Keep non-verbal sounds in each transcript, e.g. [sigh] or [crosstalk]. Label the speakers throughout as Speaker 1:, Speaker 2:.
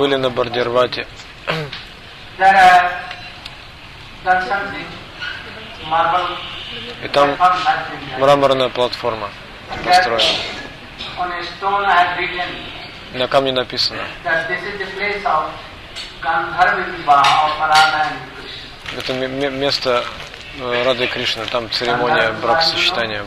Speaker 1: были на
Speaker 2: marble
Speaker 1: И там мраморная платформа построена. На камне написано. Это ме- ме- место э, Рады Кришны, там церемония бракосочетания.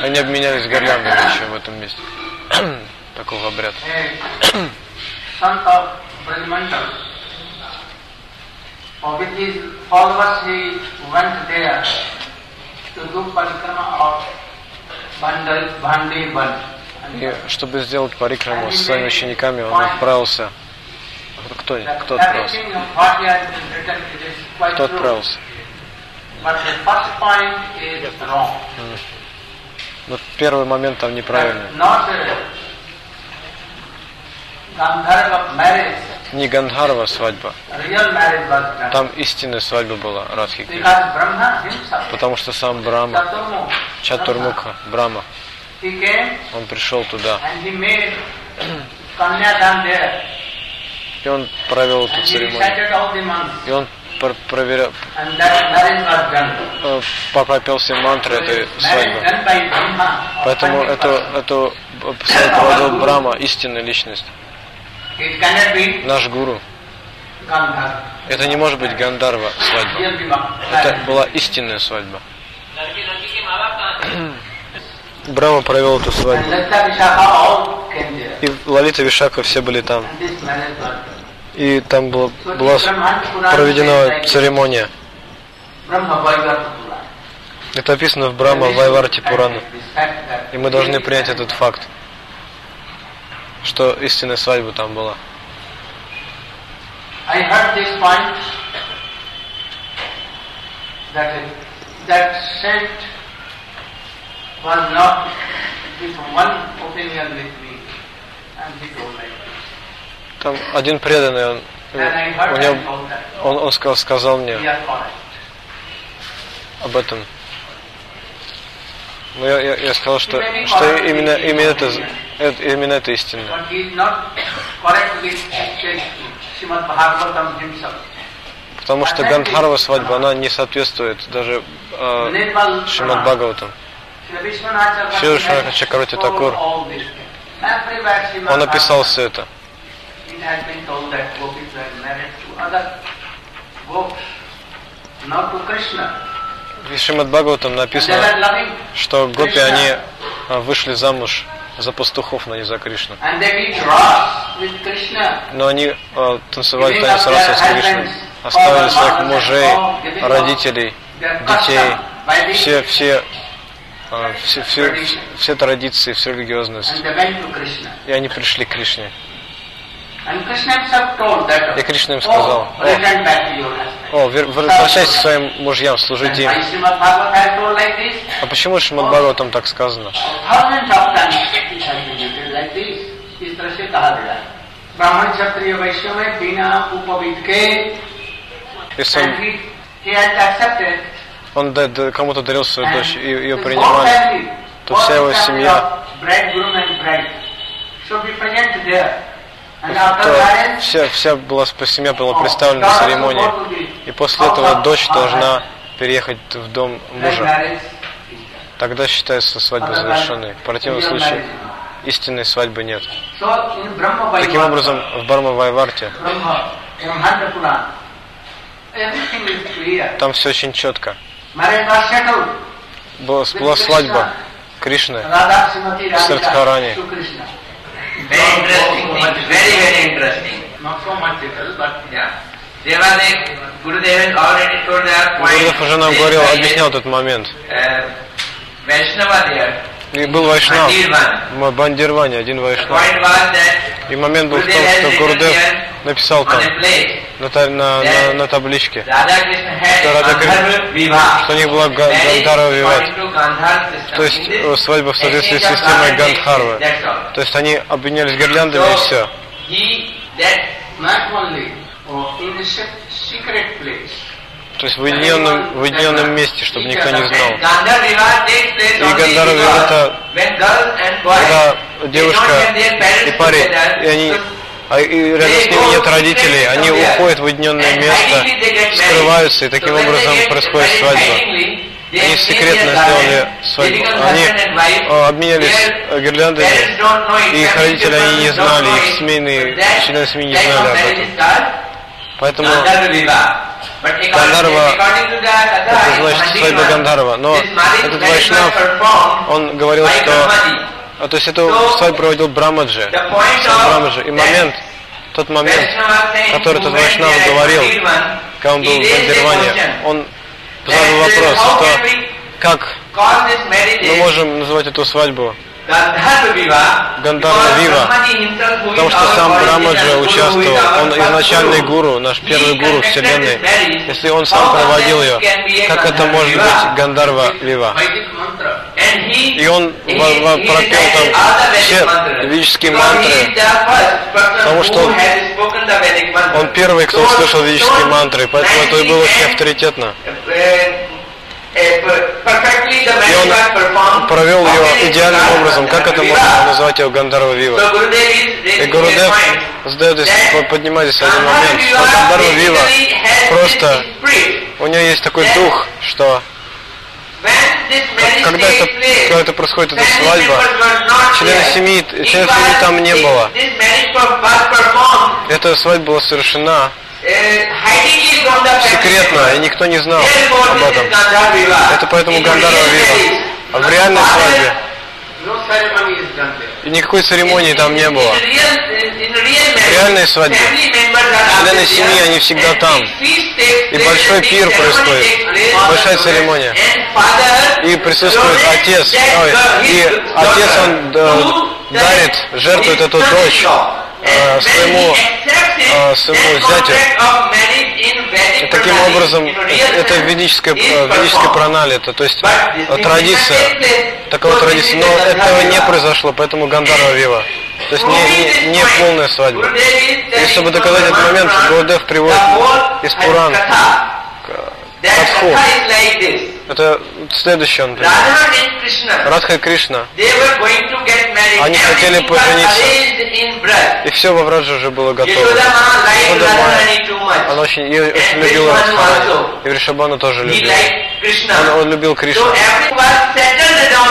Speaker 1: Они обменялись гирляндами еще в этом месте. Такого обряда. И чтобы сделать парикраму с своими учениками, он отправился. Кто, кто отправился? Кто отправился?
Speaker 2: But the first point is wrong.
Speaker 1: Ну, первый момент там
Speaker 2: marriage,
Speaker 1: Не Гандхарва свадьба. Там истинная свадьба была, Радхи Потому что сам
Speaker 2: Chaturmukh,
Speaker 1: Чатурмуха,
Speaker 2: came
Speaker 1: он пришел туда. И он провел эту церемонию. И он проверял, э, пропел все мантры этой свадьбы. Поэтому эту,
Speaker 2: person.
Speaker 1: эту свадьбу проводил Брама, истинная личность, наш гуру. Это не может быть Гандарва свадьба. Это была истинная свадьба. [clears throat] Брама провел эту свадьбу. И Лалита Вишака все были там. И там была, была проведена церемония. Это описано в Брама Вайварти Пурана. И мы должны принять этот факт, что истинная свадьба там была.
Speaker 2: Was not with one opinion with me, and he told like.
Speaker 1: Там один преданный, он, у него, он, он сказал, сказал мне об этом. Но я, я, я сказал, что, что именно, именно, это, это, именно это истинно. Потому что Гандхарва свадьба, она не соответствует даже э, Шримад. Бхагаватам. Шри Чакраварти
Speaker 2: has
Speaker 1: Такур. Он
Speaker 2: Bhagavatam,
Speaker 1: все это.
Speaker 2: Has been told that gopis were married to other gopis, not to Krishna.
Speaker 1: В Шримад Бхагаватам написано, что гопи, они вышли замуж за пастухов, но не за Кришну. Но они э, танцевали танец раса с Кришной, оставили своих мужей, родителей, детей, все, все, э, все, все, все традиции, всю религиозность. И они пришли к Кришне.
Speaker 2: And Krishna himself told that,
Speaker 1: И Кришна им сказал,
Speaker 2: oh, return back to your husband.
Speaker 1: О, вер- возвращайтесь к своим мужьям, служите им.
Speaker 2: And why Srimad Bhagavad has told like this?
Speaker 1: А почему Шримад Бхагаватам так сказано?
Speaker 2: Thousands of times it has been written like this. इस तरह से कहा गया है ब्राह्मण क्षत्रिय वैश्य में बिना उपवित के
Speaker 1: Если он,
Speaker 2: and he, he had accepted
Speaker 1: он да- да кому-то дарил свою
Speaker 2: and
Speaker 1: дочь, и ее
Speaker 2: his whole
Speaker 1: принимали,
Speaker 2: family,
Speaker 1: то
Speaker 2: all
Speaker 1: вся его
Speaker 2: the family
Speaker 1: семья- то вся, вся была, семья была
Speaker 2: oh,
Speaker 1: представлена на церемонии. И после этого дочь должна переехать в дом мужа. Тогда считается свадьба завершенной. В противном случае истинной свадьбы нет. Таким образом, в Барма Вайварте там все очень четко. Была, была свадьба Кришны
Speaker 2: Radha Srimati
Speaker 3: Very interesting thing, very, very interesting.
Speaker 2: Not so much detail, but
Speaker 3: Yeah. Devade, Gurudev has already told their point.
Speaker 1: Гурдев уже нам говорил, объяснял этот момент.
Speaker 3: Uh, Vaishnava there,
Speaker 1: И был Вайшнав, Бандирване, один Вайшнав. И момент был в том, что Гурдев написал там на, на, на, на табличке, Что
Speaker 3: Vivaha.
Speaker 1: что у них была Га-
Speaker 3: Marriage
Speaker 1: Гандхарва Виват. То есть э, свадьба в соответствии с системой Гандхарвы. То есть они обменялись гирляндами и все. То есть в уединенном, в уединенном месте, чтобы никто не знал.
Speaker 3: И
Speaker 1: Гандхара Вива это когда девушка и парень, и они а и рядом с ними нет родителей, они уходят в уединенное место, скрываются, и таким образом происходит свадьба. Они секретно сделали свадьбу. Они э, обменялись э, гирляндами, и их родители они не знали, их семейные члены семьи не знали об этом. Поэтому
Speaker 3: Гандарва,
Speaker 1: это значит свадьба Гандарва. Но этот Вайшнав, он говорил, что а, то есть эту свадьбу проводил Брамаджи, Брамаджи. И момент, тот момент, который тот Вайшнав говорил, когда он был в Бандирване, он задал вопрос, что как мы можем называть эту свадьбу Гандharva Вива, потому что сам Брамаджа участвовал, он изначальный гуру, наш первый гуру Вселенной. Если он сам проводил ее, как это может быть Гандарва Вива? И он пропел там все ведические мантры, потому что он первый, кто услышал ведические мантры, поэтому это и было очень авторитетно. И он провел ее идеальным образом. Как это можно назвать его Гандарва Вива? И Гурудев задает здесь, поднимает здесь один момент, что Гандарва Вива просто, у нее есть такой дух, что когда это, когда это происходит, эта свадьба, члены семьи, членов семьи там не было. Эта свадьба была совершена секретно, и никто не знал об этом. Это поэтому Гандарва Вива. А в реальной свадьбе и никакой церемонии там не было. В реальной свадьбе члены семьи, они всегда там. И большой пир происходит, большая церемония. И присутствует отец. Ой, и отец, он э, дарит, жертвует эту дочь э, своему, э, своему зятю. И таким образом, это ведическая, э, ведическая пранали, это, то есть традиция, такова традиция. Но этого не произошло, поэтому Гандарва Вива. То есть не, не, не полная свадьба. И чтобы доказать этот момент, Гурдев приводит из Пуран Катху. Это следующее он приводит. Радха и Кришна.
Speaker 3: Они хотели пожениться.
Speaker 1: И все во Врадже уже было готово. Она очень, ее очень любила Радхарани. И Вришабану тоже любил. Он, он любил Кришну.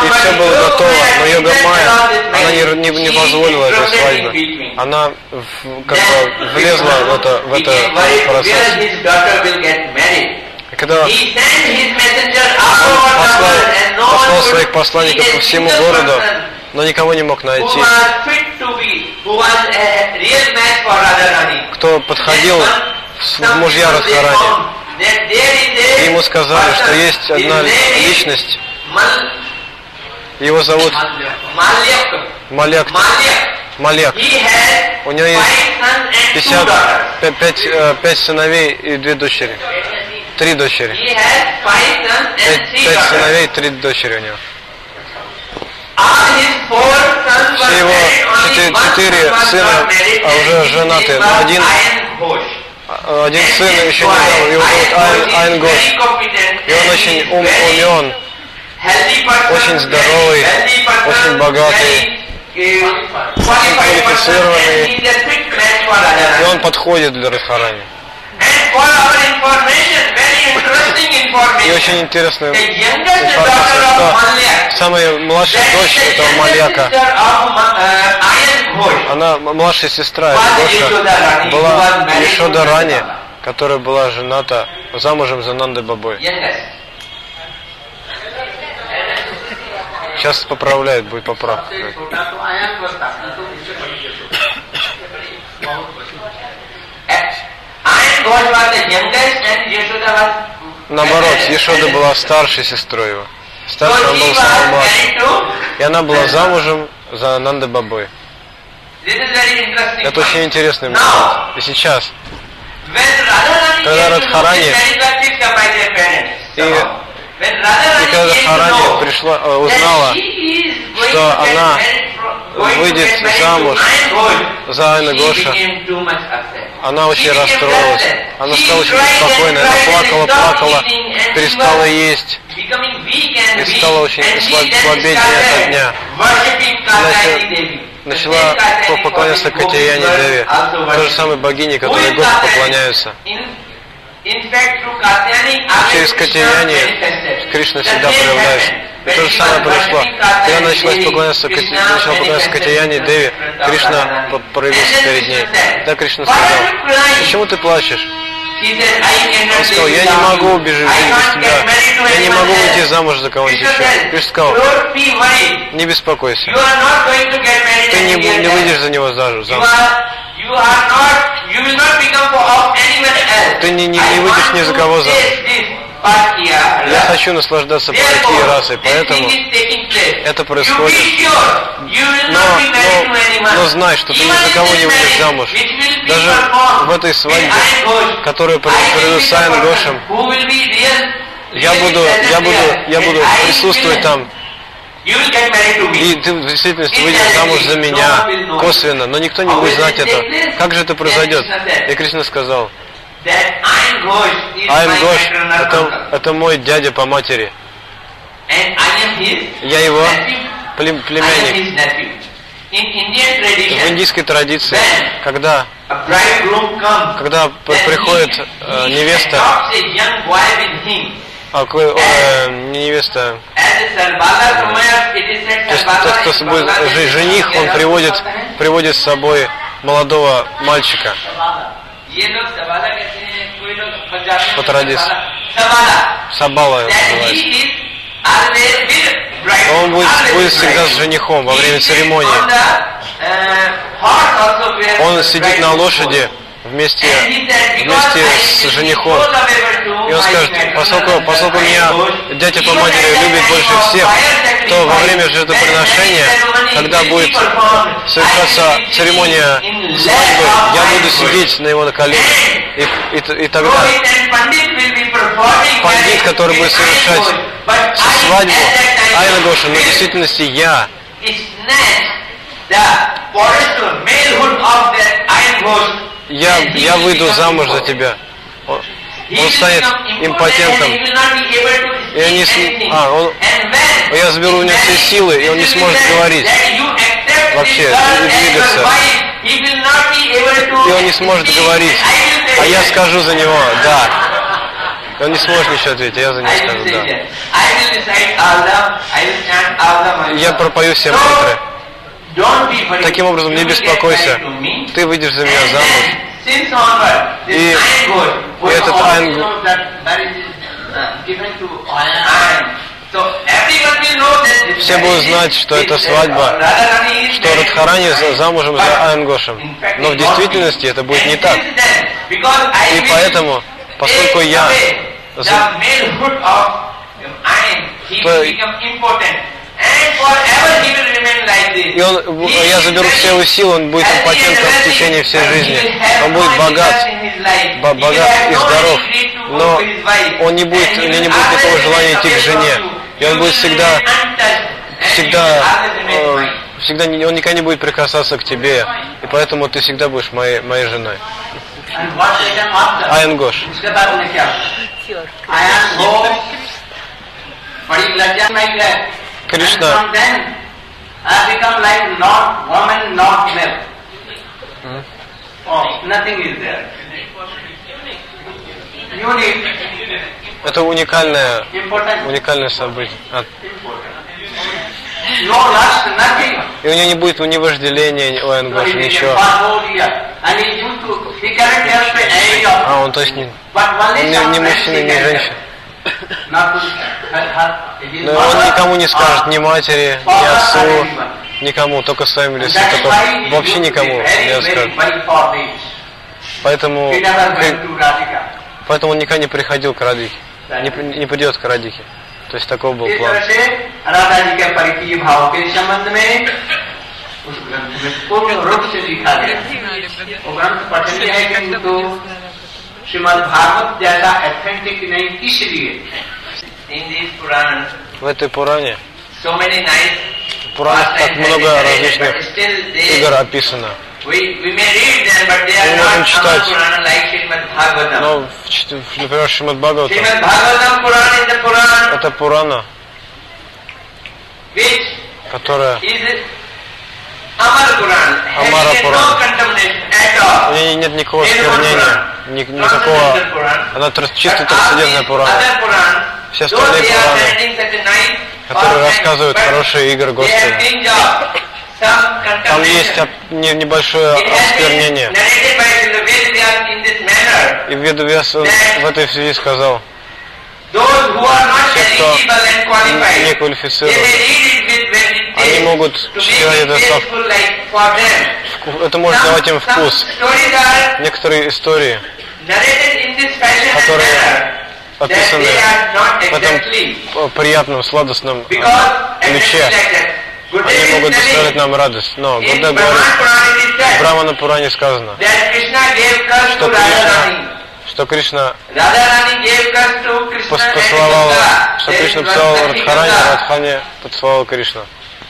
Speaker 1: И все было готово, но Йога Майя, она не, не, не позволила этой свадьбы. Она в- как бы влезла в это, в это процесс. И когда послал, послал своих посланников по всему городу, но никого не мог найти, кто подходил в мужья Радхарани. И ему сказали, что есть одна личность, его зовут Маляк. Маляк. У него есть 50, 5, 5 сыновей и две дочери. Три дочери. Пять, сыновей, три дочери у него.
Speaker 3: Все его четыре, четыре сына а уже женаты, но один,
Speaker 1: А, Один сын еще не знал, его зовут Айн, Айн Гош. И он очень ум, умен,
Speaker 3: очень здоровый, очень богатый,
Speaker 1: квалифицированный. и он подходит для Радхарани. И очень интересная информация, что самая младшая дочь этого Мальяка, она м- младшая сестра Гоша, была Ишода Рани, которая была жената замужем за Нандой Бабой. Сейчас поправляет, будет поправка. Наоборот, Ешода была старшей сестрой его. Старший он был самый младший. И она была замужем за Нанда Бабой. Это очень интересный момент. И сейчас,
Speaker 3: Когда Радхарани
Speaker 1: и, и когда Радхарани пришла, э, узнала, что она
Speaker 3: выйдет замуж за Айна Гоша, она очень расстроилась. Она стала очень беспокойной. Она плакала, плакала, перестала есть. И стала очень слабеть
Speaker 2: started
Speaker 3: дня Начала- поклоняться
Speaker 2: were
Speaker 3: Деве, той же самой богине, которой
Speaker 2: Katyayani?
Speaker 3: поклоняются. Через
Speaker 2: manifested.
Speaker 3: Кришна всегда проявляется. И то же самое произошло. Когда началась
Speaker 2: Devi,
Speaker 3: поклоняться, начала поклоняться Катяяне
Speaker 2: of
Speaker 3: Кришна проявился перед ней. Да, Кришна
Speaker 2: "Why are
Speaker 3: сказал,
Speaker 2: you crying?"
Speaker 3: почему ты плачешь?
Speaker 2: He said, "I cannot
Speaker 3: Он сказал, я не могу убежать без тебя. Я не могу
Speaker 2: else."
Speaker 3: выйти замуж за кого-нибудь еще. Кришна сказал,
Speaker 2: "Don't be worried.
Speaker 3: не беспокойся. Ты не, не выйдешь за него замуж. Ты не- не- не выйдешь ни за кого замуж. Я хочу наслаждаться расой,
Speaker 2: this
Speaker 3: поэтому это происходит. Но, но, но знай, что ты ни за кого не выйдешь замуж. Даже в этой свадьбе, которую проведу с Айн Гошем, я буду, я буду, я буду присутствовать там, и ты в действительности выйдешь замуж за меня косвенно, но никто не будет знать это. Как же это произойдет? И Кришна сказал,
Speaker 2: My
Speaker 3: Гош, это, это мой дядя по матери. Я его плем- племянник. В индийской традиции, когда, когда приходит э, невеста, а, э, не невеста, То есть тот, кто собой жених, он приводит, приводит с собой молодого мальчика.
Speaker 2: ये लोग सवाला कहते हैं कोई लोग पंजाबी में
Speaker 3: По традиции.
Speaker 2: सवाला
Speaker 3: Сабала
Speaker 2: that he
Speaker 3: называется.
Speaker 2: is always with bride
Speaker 3: Он будет,
Speaker 2: always
Speaker 3: будет
Speaker 2: with
Speaker 3: всегда
Speaker 2: bride.
Speaker 3: с женихом во
Speaker 2: He
Speaker 3: время
Speaker 2: sits
Speaker 3: церемонии.
Speaker 2: on the, uh, horse also where
Speaker 3: Он
Speaker 2: the
Speaker 3: сидит
Speaker 2: bride
Speaker 3: на
Speaker 2: is
Speaker 3: лошади
Speaker 2: born.
Speaker 3: вместе, вместе с женихом. И он скажет, поскольку, поскольку меня дядя по матери любит больше всех, то во время жертвоприношения,
Speaker 2: the
Speaker 3: когда будет совершаться церемония свадьбы, я буду сидеть на его на коленях. И, и, и тогда Пандит, который будет совершать свадьбу Айна Гоша, но в действительности я,
Speaker 2: the foresthood, malehood of that Iron Ghosh.
Speaker 3: Я, я выйду замуж за тебя. Он, он станет импотентом. И они
Speaker 2: speak
Speaker 3: с- а, он- я заберу у него все силы, и он не сможет говорить. Вообще, не
Speaker 2: your
Speaker 3: двигаться. И он не сможет говорить. А я скажу за него, да. И он не сможет ничего ответить, а я за него скажу, да. Я пропою все мантры. Таким образом, не беспокойся. Ты выйдешь за меня замуж. И- этот
Speaker 2: uh, this
Speaker 3: Все будут знать, что это
Speaker 2: uh,
Speaker 3: свадьба, что. Радхарани за- замужем за
Speaker 2: fact,
Speaker 3: Но в действительности это будет не так. И поэтому, поскольку я И он, я заберу все его силы, он будет импотентом в течение всей жизни. Он будет богат, богат и здоров, но он не будет, у него не будет никакого желания идти к жене. И он будет всегда, всегда, э, всегда, не- он никогда не будет прикасаться к тебе. И поэтому ты всегда будешь моей, моей женой.
Speaker 2: And what they can Кришна...
Speaker 3: Это уникальное, уникальное событие. А. И у нее не будет ни вожделения,
Speaker 2: ой,
Speaker 3: он
Speaker 2: говорит,
Speaker 3: ничего. А, он то есть не, не мужчина, не женщина.
Speaker 2: Not to her, her, it is
Speaker 3: Но
Speaker 2: not
Speaker 3: он
Speaker 2: her,
Speaker 3: никому не скажет,
Speaker 2: or-
Speaker 3: ни матери,
Speaker 2: or
Speaker 3: ни
Speaker 2: her
Speaker 3: отцу,
Speaker 2: anyone.
Speaker 3: никому, только своим
Speaker 2: And
Speaker 3: лицу,
Speaker 2: that's
Speaker 3: только
Speaker 2: why he
Speaker 3: вообще
Speaker 2: used to be
Speaker 3: никому
Speaker 2: very,
Speaker 3: не
Speaker 2: very,
Speaker 3: скажет.
Speaker 2: very forbidden.
Speaker 3: Поэтому,
Speaker 2: He never
Speaker 3: к-
Speaker 2: went to Radhika.
Speaker 3: поэтому он никогда не приходил к Радике, не, при- не придет к Радике. То есть такой был
Speaker 2: इस
Speaker 3: план.
Speaker 2: तरह से राधा जी के परिचय भाव के संबंध में उस ग्रंथ में पूर्ण रूप से लिखा गया है। वो ग्रंथ पठनीय है किंतु श्रीमद भागवत जैसा एथेंटिक नहीं इसलिए in this Purana
Speaker 3: В этой Пуране
Speaker 2: so many nice
Speaker 3: Пуранах так много различных игр описано.
Speaker 2: We, we may read them, but they are
Speaker 3: Мы можем
Speaker 2: not
Speaker 3: читать.
Speaker 2: Amal Purana like Srimad Bhagavatam.
Speaker 3: Но, в, чт- в, например, Шримад Бхагавата,
Speaker 2: Srimad Bhagavatam Purana is the Purana
Speaker 3: это Пурана,
Speaker 2: which
Speaker 3: которая
Speaker 2: is At all.
Speaker 3: в ней нет никакого сквернения, ни- никакого, она чисто трансцендентная Пурана. Все остальные Пураны, которые рассказывают хорошие игры Господа. Там есть небольшое осквернение. И Ведавьяс в этой связи сказал, Те, кто не
Speaker 2: they
Speaker 3: Они могут
Speaker 2: to
Speaker 3: читать
Speaker 2: make it
Speaker 3: это со- это может давать им вкус. Некоторые истории Которые описаны в этом приятном, сладостном э, ключе. Они могут
Speaker 2: telling
Speaker 3: нам радость. Но
Speaker 2: Brahman
Speaker 3: говорит, в Брамана Пуране сказано, что Кришна, что Кришна поцеловал, что Кришна поцеловал Радхарани, а Радхани поцеловал Кришну.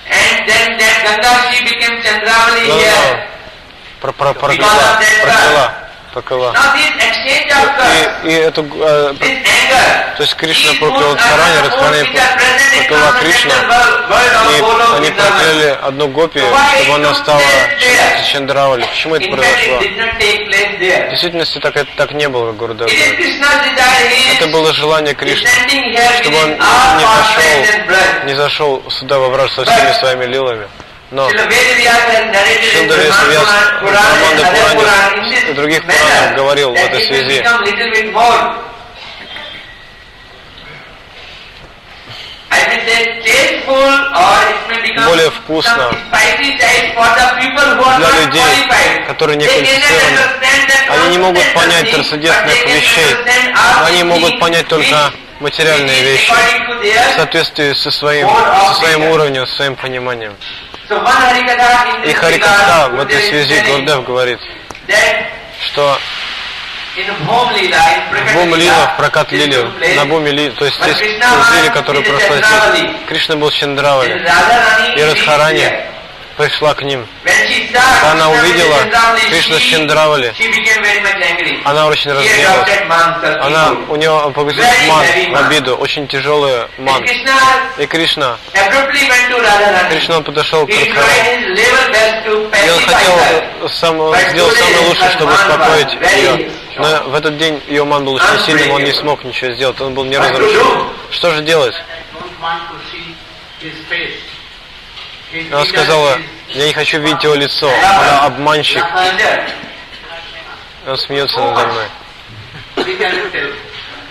Speaker 2: And then that Ganga she became Chandravali
Speaker 3: Ну,
Speaker 2: here.
Speaker 3: Про, про, прокляла, прокляла, прокляла. И, и эту, э, то есть Кришна проклял
Speaker 2: are
Speaker 3: Радхарани, И
Speaker 2: Goloka
Speaker 3: они
Speaker 2: Vrindavan.
Speaker 3: прокляли одну гопи, чтобы она стала Чандравали. Почему это произошло? В действительности так, это так не было,
Speaker 2: desire. He
Speaker 3: Это было желание Кришны, чтобы он не зашел, не зашел сюда во враж со всеми своими лилами. Но
Speaker 2: Srila Vedavyas has narrated in
Speaker 3: Шилда
Speaker 2: Brahman
Speaker 3: Весвяс
Speaker 2: Puran,
Speaker 3: в
Speaker 2: Puran
Speaker 3: Браманда
Speaker 2: and other
Speaker 3: Пуране и других Пуранах говорил в этой связи.
Speaker 2: Who are
Speaker 3: для людей, которые не квалифицированы. Они не могут понять трансцендентных вещей. Они могут понять только материальные вещи в соответствии со своим, со своим уровнем, со своим пониманием. И
Speaker 2: regard,
Speaker 3: в этой связи Гурдев говорит, что Бум Лила, в прокат Лили, на Буме Лили, то есть здесь Лили,
Speaker 2: the
Speaker 3: прошла здесь. Кришна был в Чандравале, и Радхарани пришла к ним. Когда она увидела Кришну
Speaker 2: much angry.
Speaker 3: она очень разгневалась. Она, у нее погрузилась ман, в обиду, очень тяжелый
Speaker 2: And
Speaker 3: ман. И Кришна. Кришна подошел к Радхарани, и он хотел, сам,
Speaker 2: today
Speaker 3: самое лучшее, чтобы успокоить ее. Но в этот день ее ман был очень сильным, он не смог ничего сделать, он был неразрушим. Что же делать? Она сказала, я не хочу видеть его лицо, она обманщик, он смеется надо мной.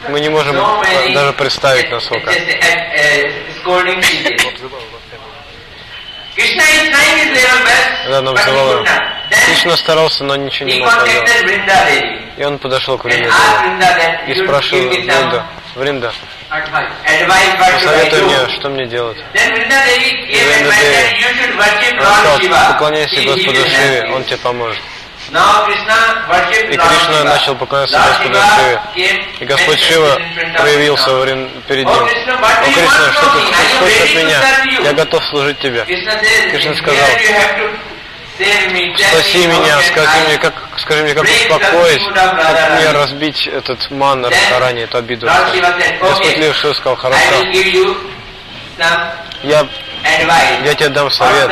Speaker 3: Мы не можем
Speaker 2: many-
Speaker 3: даже представить, насколько. Когда она называла Кришна старался, но ничего не мог поделать. И он подошел к
Speaker 2: that
Speaker 3: и спрашивал Вринда, Вринда, посоветуй мне, что мне делать.
Speaker 2: Worship
Speaker 3: Он
Speaker 2: Lord
Speaker 3: сказал, поклоняйся Господу Шиве. Он тебе поможет. И Кришна начал поклоняться Господу Шиве. И Господь Шива проявился перед ним. О, Кришна, что ты хочешь от меня? Я готов служить тебе. Кришна
Speaker 2: "Here
Speaker 3: сказал, Спаси меня, скажи мне, как, скажи мне, как успокоить, как
Speaker 2: Radharani?"
Speaker 3: мне разбить этот ман на
Speaker 2: Then
Speaker 3: Радхарани, эту обиду. Господь
Speaker 2: "Okay,
Speaker 3: Лев сказал, хорошо, я, я тебе дам совет,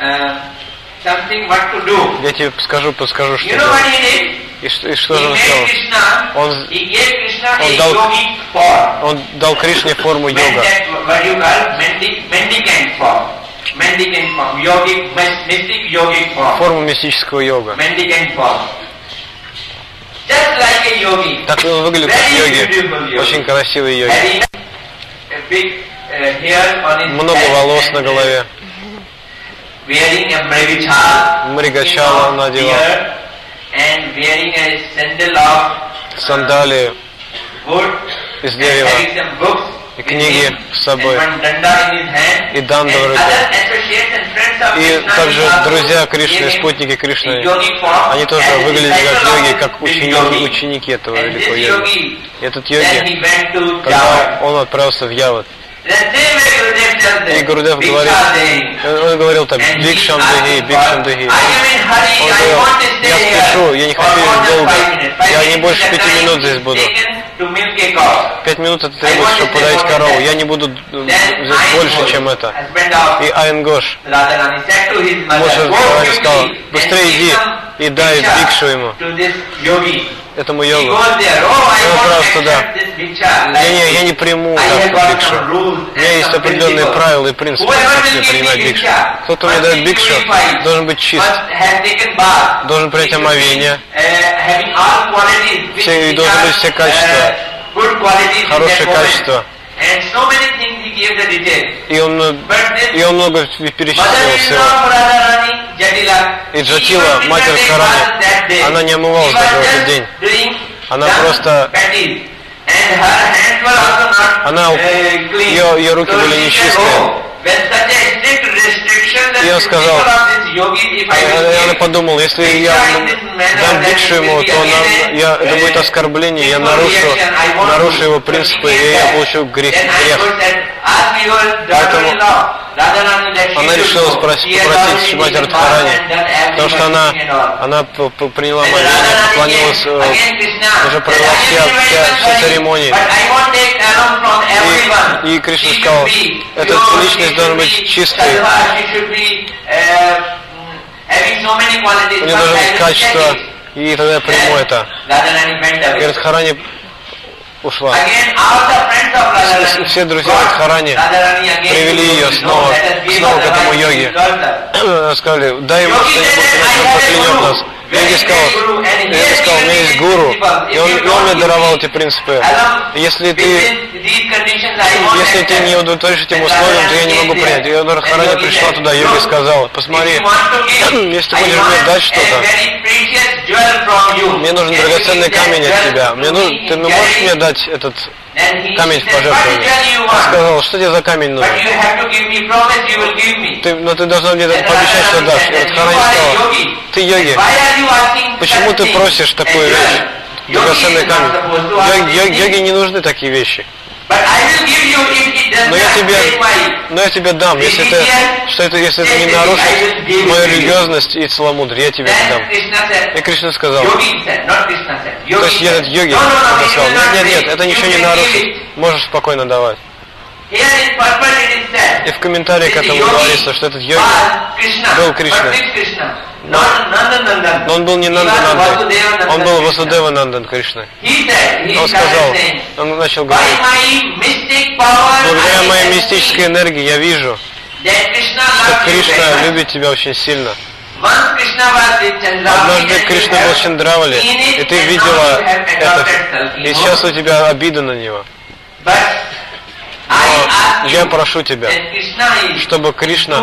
Speaker 2: uh,
Speaker 3: я тебе скажу, подскажу, что делать. И, что- и что же он сделал? Он, он дал- он дал Кришне форму йога. Форму мистического йога. Так он выглядит как йоги. Очень красивый йоги.
Speaker 2: Uh,
Speaker 3: Много волос на
Speaker 2: uh,
Speaker 3: голове. Мригачала
Speaker 2: in
Speaker 3: надевал. Сандалии из дерева. И книги с собой. И данда в руке. И также друзья Кришны, спутники Кришны, они тоже выглядели как йоги, как ученики, ученики этого великого йоги. И этот йоги, когда он отправился в Яват,
Speaker 2: И
Speaker 3: Гурудев говорит, он, говорил так, Бикшам Дыги, Бикшам Дыги. Он говорил, я спешу, я не хочу долго, я не больше пяти минут здесь буду. Пять минут это требуется, чтобы подать корову. Я не буду здесь больше, чем это. И Моша Равани сказал, быстрее иди и дай бикшу ему, этому йогу. Он отправился туда. Я не, я не приму так бикшу. У меня есть определенные правила и принципы, как мне принимать бикшу. Тот, кто мне дает бикшу, должен быть чист, должен принять омовение, все, и должны быть все качества, хорошее качество. И он, и он много перечислил всего. И Джатила, мать Радхарани, она не омывалась даже в этот день. Она просто... Она, ее, ее руки были нечистые. И он сказал, а она подумала, если я дам дикшу ему, то она, я, это будет оскорбление, я нарушу, нарушу его принципы, и я получу грех. грех. Поэтому она решила спросить, попросить Шимати Радхарани, потому что она, она приняла моление, поклонилась, э, уже провела все, все, все церемонии. И, и Кришна сказал, эта личность должна быть чистой. У нее должно быть качество, и тогда я приму это. И Радхарани ушла. Все друзья Радхарани привели ее снова, снова к этому йоге. [clears throat] Сказали, дай ему что-нибудь, поклянет нас. Йоги сказал, Йоги сказал, у меня есть гуру, и он, он мне даровал эти принципы. Если ты, если ты не удовлетворишь этим условиям, то я не могу принять. И Радхарани пришла туда, Йоги сказал, посмотри, [clears throat] если ты хочешь мне дать что-то, мне нужен драгоценный камень от тебя. Мне нужен, ты можешь мне дать этот камень в пожертвование. Он сказал, что тебе за камень нужен? Ты, но ты должна мне пообещать, что дашь. И Радхарани сказала, ты йоги, почему ты просишь такую вещь? Драгоценный камень. Йоги, йоги не нужны такие вещи. Но я тебе, но я тебе дам, если это, что это, если это не нарушит мою религиозность и целомудрие, я тебе это дам. И Кришна сказал, то есть этот йоги сказал, нет, нет, нет, это ничего не нарушит, можешь спокойно давать. И в комментарии к этому говорится, что этот йоги был Кришна. Но, но он был не Нанданандан, он был Васудева Нандан Кришна. Он сказал, он начал говорить, благодаря моей мистической энергии я вижу, что Кришна любит тебя очень сильно. Однажды Кришна был Чандравали, и ты видела это, и сейчас у тебя обида на него. Но я прошу тебя, чтобы Кришна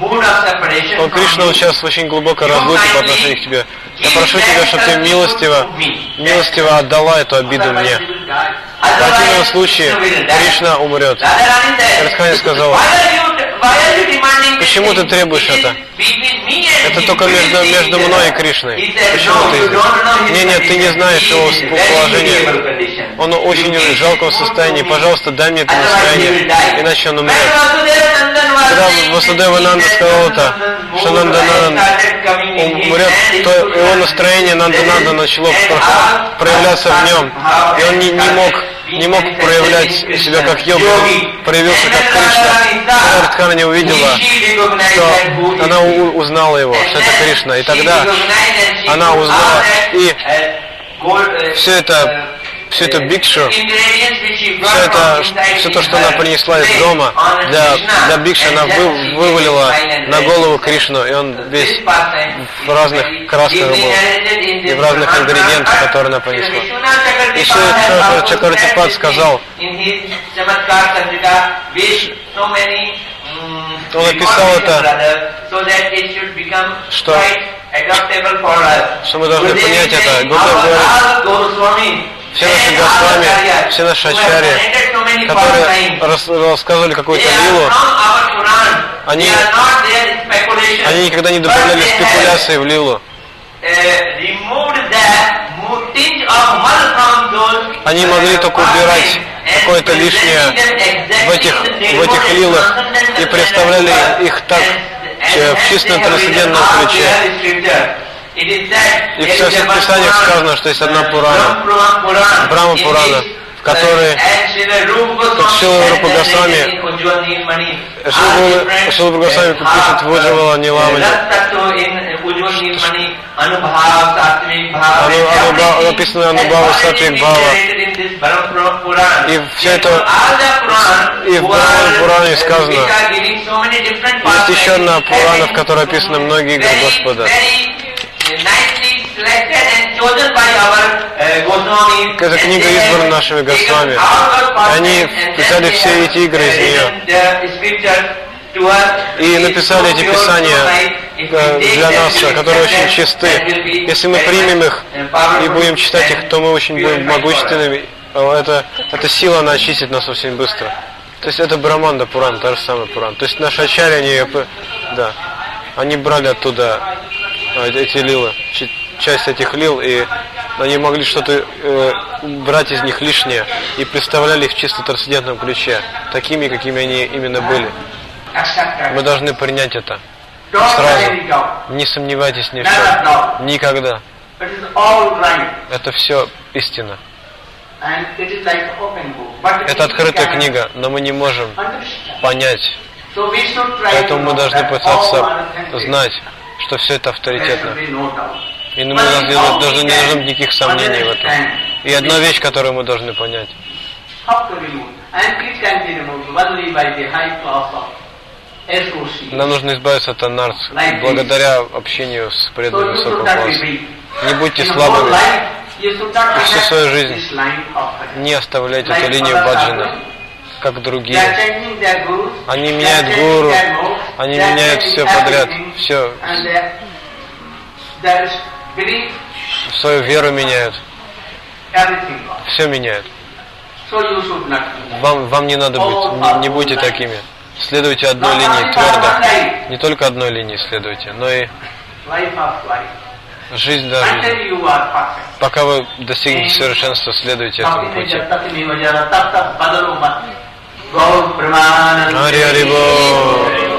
Speaker 3: о, Кришна сейчас в очень глубокой разлуке по отношению к тебе. Я прошу тебя, чтобы ты милостиво, милостиво отдала эту обиду мне. В противном случае Кришна умрет. Радхани сказала, почему ты требуешь это? Это только между, между мной и Кришной. Почему ты здесь? Не, нет, ты не знаешь его положения. Он в очень жалком состоянии. Пожалуйста, дай мне это настроение, иначе он умрет. Когда Васудева Нанда сказал это, что Нанда умрет, то его настроение Нанда Нанда начало проявляться в нем. И он не, не мог не мог проявлять себя как йога, проявился как Кришна. Когда Радхарани увидела, что она узнала его, что это Кришна, и тогда она узнала и все это всю эту бикшу, все это, все то, что она принесла из дома для, для бикши, она вы, вывалила на голову Кришну, и он весь в разных красках был, и в разных ингредиентах, которые она принесла. И Шри Чакартипад сказал, он описал это, что, что мы должны понять это. Гурдев говорит, все наши Госвами, все наши ачарьи, которые рас, рассказывали какую-то лилу, они, они никогда не добавляли спекуляции в лилу. Они могли только убирать
Speaker 1: какое-то лишнее в этих, в этих лилах и представляли их так э, в чистом трансцендентном ключе. И в всех писаниях сказано, что есть одна Пурана, Брахма Пурана, как Шила Рупа Госвами, Шила Рупа Госвами пишет в Уджавала Ниламане, оно, написано Анубхава Сатвик Бхава. И все это и в Брахман Пуране сказано. Есть еще одна Пурана, в которой описаны многие игры Господа. Эта книга избрана нашими Госвами. Они писали все эти игры из нее. И написали эти писания э, для нас, которые очень чисты. Если мы примем их и будем читать их, то мы очень будем могущественными. Это, эта сила, она очистит нас очень быстро. То есть это Браманда Пуран, та же самая Пуран. То есть наши ачари, они, да, они брали оттуда э, эти лилы, часть этих лил, и они могли что-то э, брать из них лишнее и представляли их в чисто трансцендентном ключе, такими, какими они именно были. Мы должны принять это сразу. Не сомневайтесь ни в чем. Никогда. Это все истина. Это открытая книга, но мы не можем понять. Поэтому мы должны пытаться знать, что все это авторитетно. И мы должны, должны, не должно быть никаких сомнений в этом. И одна вещь, которую мы должны понять. Нам нужно избавиться от анарс благодаря общению с преданными высокого класса. Не будьте слабыми. И всю свою жизнь не оставляйте эту линию баджана, как другие. Они меняют гуру, они меняют все подряд, все. Свою веру меняют. Все меняют. Вам, вам не надо быть, не, не будьте такими. Следуйте одной линии твердо. Не только одной линии следуйте, но и жизнь даже. Пока вы достигнете совершенства, следуйте этому пути. Хари Хари Бо.